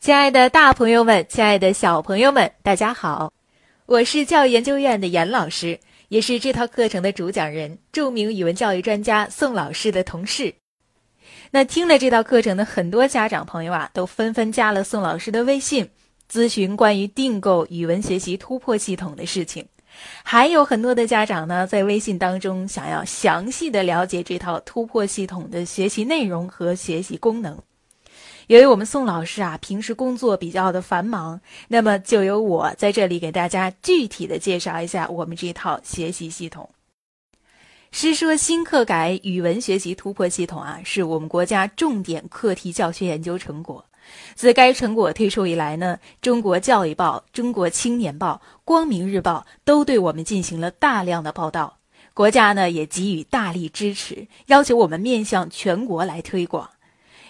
亲爱的大朋友们，亲爱的小朋友们，大家好！我是教育研究院的严老师，也是这套课程的主讲人，著名语文教育专家宋老师的同事。那听了这套课程的很多家长朋友啊，都纷纷加了宋老师的微信，咨询关于订购语文学习突破系统的事情。还有很多的家长呢，在微信当中想要详细的了解这套突破系统的学习内容和学习功能。由于我们宋老师啊，平时工作比较的繁忙，那么就由我在这里给大家具体的介绍一下我们这套学习系统。师说新课改语文学习突破系统啊，是我们国家重点课题教学研究成果。自该成果推出以来呢，中国教育报、中国青年报、光明日报都对我们进行了大量的报道，国家呢也给予大力支持，要求我们面向全国来推广。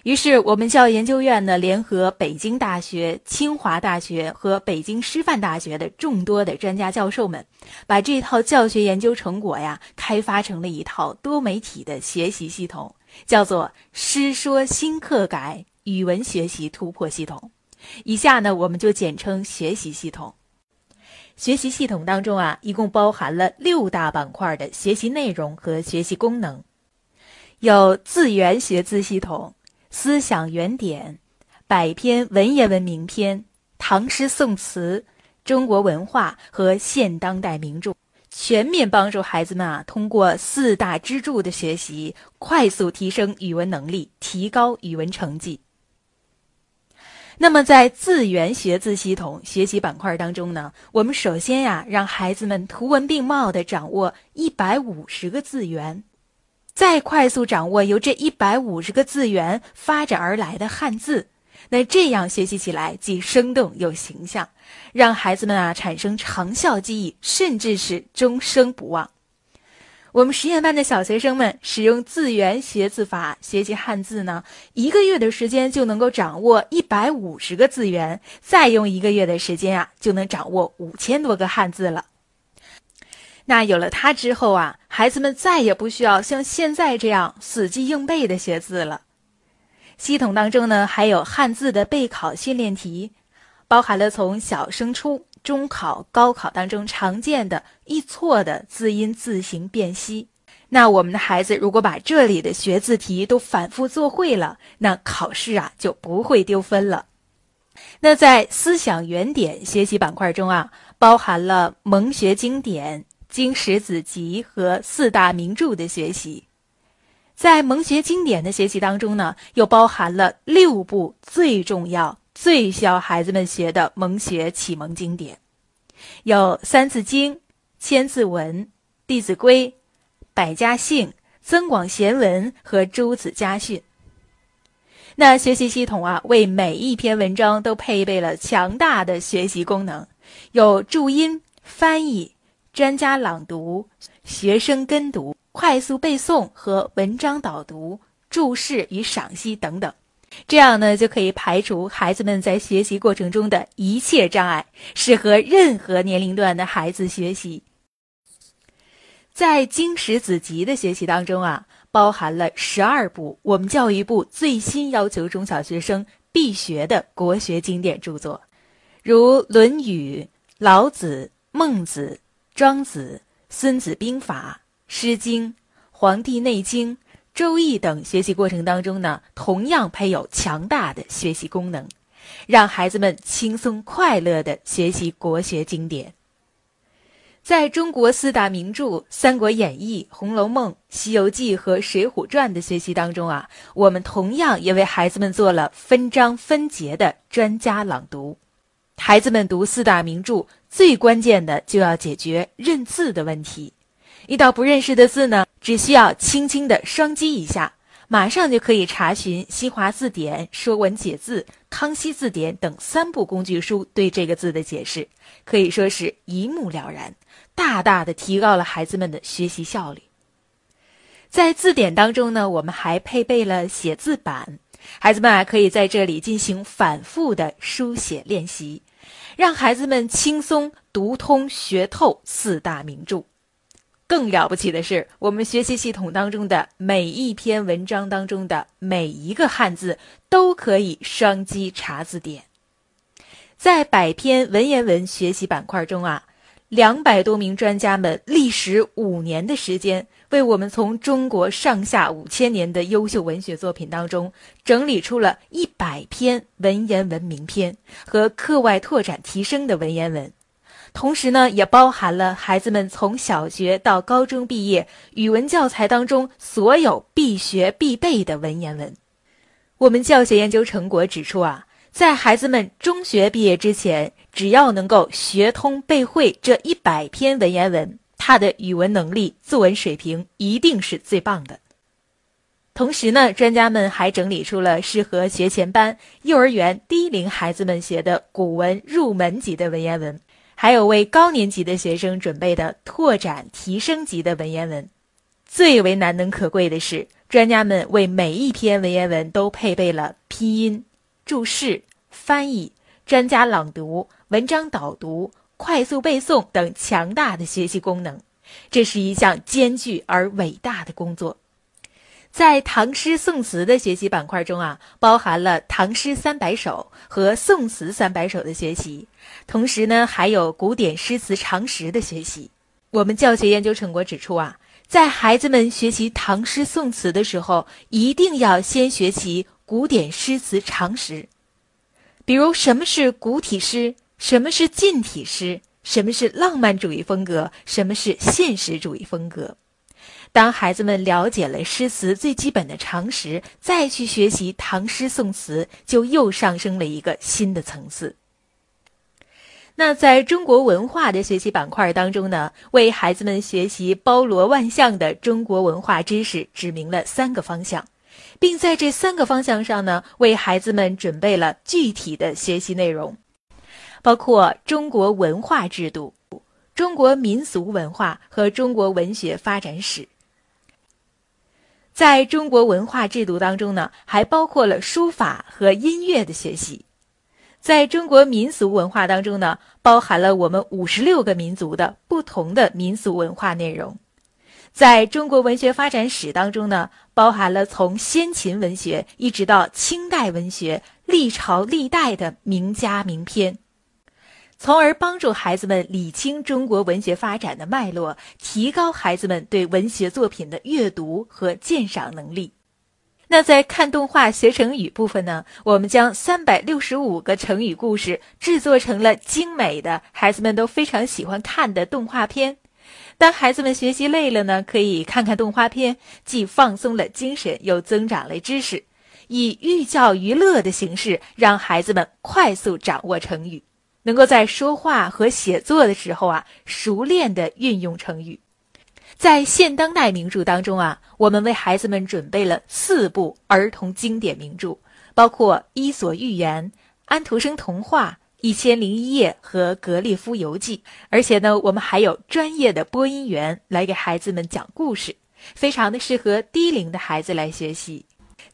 于是，我们教育研究院呢，联合北京大学、清华大学和北京师范大学的众多的专家教授们，把这套教学研究成果呀，开发成了一套多媒体的学习系统，叫做“师说新课改语文学习突破系统”。以下呢，我们就简称学习系统。学习系统当中啊，一共包含了六大板块的学习内容和学习功能，有字源学字系统。思想原点、百篇文言文名篇、唐诗宋词、中国文化和现当代名著，全面帮助孩子们啊，通过四大支柱的学习，快速提升语文能力，提高语文成绩。那么，在字源学字系统学习板块当中呢，我们首先呀，让孩子们图文并茂的掌握一百五十个字源。再快速掌握由这一百五十个字源发展而来的汉字，那这样学习起来既生动又形象，让孩子们啊产生长效记忆，甚至是终生不忘。我们实验班的小学生们使用字源学字法学习汉字呢，一个月的时间就能够掌握一百五十个字源，再用一个月的时间啊，就能掌握五千多个汉字了。那有了它之后啊，孩子们再也不需要像现在这样死记硬背的写字了。系统当中呢，还有汉字的备考训练题，包含了从小升初、中考、高考当中常见的易错的字音字形辨析。那我们的孩子如果把这里的学字题都反复做会了，那考试啊就不会丢分了。那在思想原点学习板块中啊，包含了蒙学经典。经史子集和四大名著的学习，在蒙学经典的学习当中呢，又包含了六部最重要、最需要孩子们学的蒙学启蒙经典，有《三字经》《千字文》《弟子规》《百家姓》《增广贤文》和《诸子家训》。那学习系统啊，为每一篇文章都配备了强大的学习功能，有注音、翻译。专家朗读、学生跟读、快速背诵和文章导读、注释与赏析等等，这样呢就可以排除孩子们在学习过程中的一切障碍，适合任何年龄段的孩子学习。在经史子集的学习当中啊，包含了十二部我们教育部最新要求中小学生必学的国学经典著作，如《论语》《老子》《孟子》。庄子、孙子兵法、诗经、黄帝内经、周易等学习过程当中呢，同样配有强大的学习功能，让孩子们轻松快乐的学习国学经典。在中国四大名著《三国演义》《红楼梦》《西游记》和《水浒传》的学习当中啊，我们同样也为孩子们做了分章分节的专家朗读。孩子们读四大名著，最关键的就要解决认字的问题。遇到不认识的字呢，只需要轻轻的双击一下，马上就可以查询新华字典《说文解字》《康熙字典》等三部工具书对这个字的解释，可以说是一目了然，大大的提高了孩子们的学习效率。在字典当中呢，我们还配备了写字板，孩子们啊可以在这里进行反复的书写练习。让孩子们轻松读通学透四大名著。更了不起的是，我们学习系统当中的每一篇文章当中的每一个汉字都可以双击查字典，在百篇文言文学习板块中啊，两百多名专家们历时五年的时间，为我们从中国上下五千年的优秀文学作品当中，整理出了一百篇文言文名篇和课外拓展提升的文言文。同时呢，也包含了孩子们从小学到高中毕业语文教材当中所有必学必备的文言文。我们教学研究成果指出啊，在孩子们中学毕业之前，只要能够学通背会这一百篇文言文，他的语文能力、作文水平一定是最棒的。同时呢，专家们还整理出了适合学前班、幼儿园低龄孩子们学的古文入门级的文言文。还有为高年级的学生准备的拓展提升级的文言文，最为难能可贵的是，专家们为每一篇文言文都配备了拼音、注释、翻译、专家朗读、文章导读、快速背诵等强大的学习功能。这是一项艰巨而伟大的工作。在唐诗宋词的学习板块中啊，包含了唐诗三百首和宋词三百首的学习，同时呢，还有古典诗词常识的学习。我们教学研究成果指出啊，在孩子们学习唐诗宋词的时候，一定要先学习古典诗词常识，比如什么是古体诗，什么是近体诗，什么是浪漫主义风格，什么是现实主义风格。当孩子们了解了诗词最基本的常识，再去学习唐诗宋词，就又上升了一个新的层次。那在中国文化的学习板块当中呢，为孩子们学习包罗万象的中国文化知识指明了三个方向，并在这三个方向上呢，为孩子们准备了具体的学习内容，包括中国文化制度、中国民俗文化和中国文学发展史。在中国文化制度当中呢，还包括了书法和音乐的学习；在中国民俗文化当中呢，包含了我们五十六个民族的不同的民俗文化内容；在中国文学发展史当中呢，包含了从先秦文学一直到清代文学历朝历代的名家名篇。从而帮助孩子们理清中国文学发展的脉络，提高孩子们对文学作品的阅读和鉴赏能力。那在看动画学成语部分呢？我们将三百六十五个成语故事制作成了精美的、孩子们都非常喜欢看的动画片。当孩子们学习累了呢，可以看看动画片，既放松了精神，又增长了知识，以寓教于乐的形式，让孩子们快速掌握成语。能够在说话和写作的时候啊，熟练的运用成语。在现当代名著当中啊，我们为孩子们准备了四部儿童经典名著，包括《伊索寓言》《安徒生童话》《一千零一夜》和《格列夫游记》。而且呢，我们还有专业的播音员来给孩子们讲故事，非常的适合低龄的孩子来学习。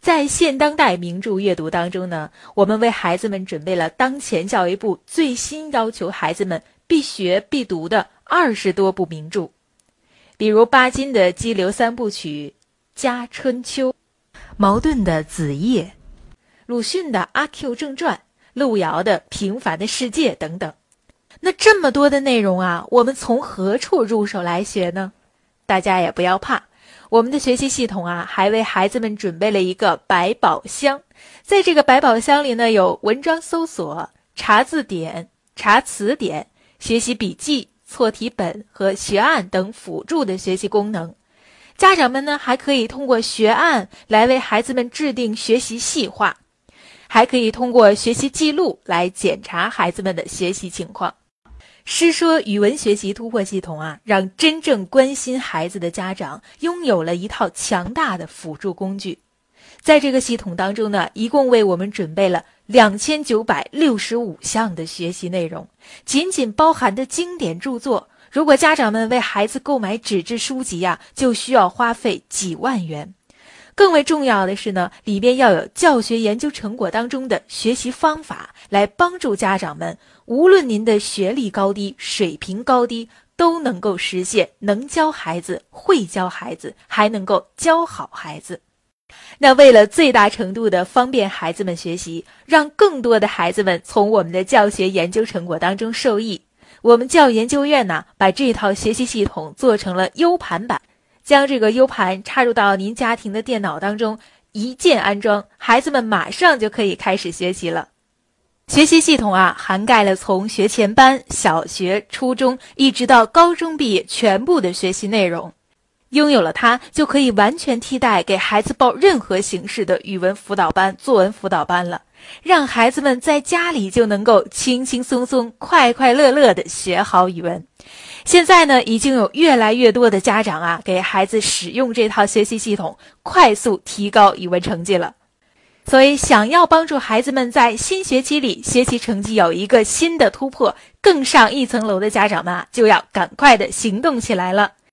在现当代名著阅读当中呢，我们为孩子们准备了当前教育部最新要求孩子们必学必读的二十多部名著，比如巴金的《激流三部曲》《家春秋》，茅盾的《子夜》，鲁迅的《阿 Q 正传》，路遥的《平凡的世界》等等。那这么多的内容啊，我们从何处入手来学呢？大家也不要怕。我们的学习系统啊，还为孩子们准备了一个百宝箱。在这个百宝箱里呢，有文章搜索、查字典、查词典、学习笔记、错题本和学案等辅助的学习功能。家长们呢，还可以通过学案来为孩子们制定学习细化，还可以通过学习记录来检查孩子们的学习情况。诗说语文学习突破系统啊，让真正关心孩子的家长拥有了一套强大的辅助工具。在这个系统当中呢，一共为我们准备了两千九百六十五项的学习内容，仅仅包含的经典著作，如果家长们为孩子购买纸质书籍呀，就需要花费几万元。更为重要的是呢，里边要有教学研究成果当中的学习方法，来帮助家长们，无论您的学历高低、水平高低，都能够实现能教孩子、会教孩子，还能够教好孩子。那为了最大程度的方便孩子们学习，让更多的孩子们从我们的教学研究成果当中受益，我们教研究院呢，把这套学习系统做成了 U 盘版，将这个 U 盘插入到您家庭的电脑当中，一键安装，孩子们马上就可以开始学习了。学习系统啊，涵盖了从学前班、小学、初中一直到高中毕业全部的学习内容。拥有了它，就可以完全替代给孩子报任何形式的语文辅导班、作文辅导班了，让孩子们在家里就能够轻轻松松、快快乐乐地学好语文。现在呢，已经有越来越多的家长啊，给孩子使用这套学习系统，快速提高语文成绩了。所以，想要帮助孩子们在新学期里学习成绩有一个新的突破，更上一层楼的家长们啊，就要赶快的行动起来了。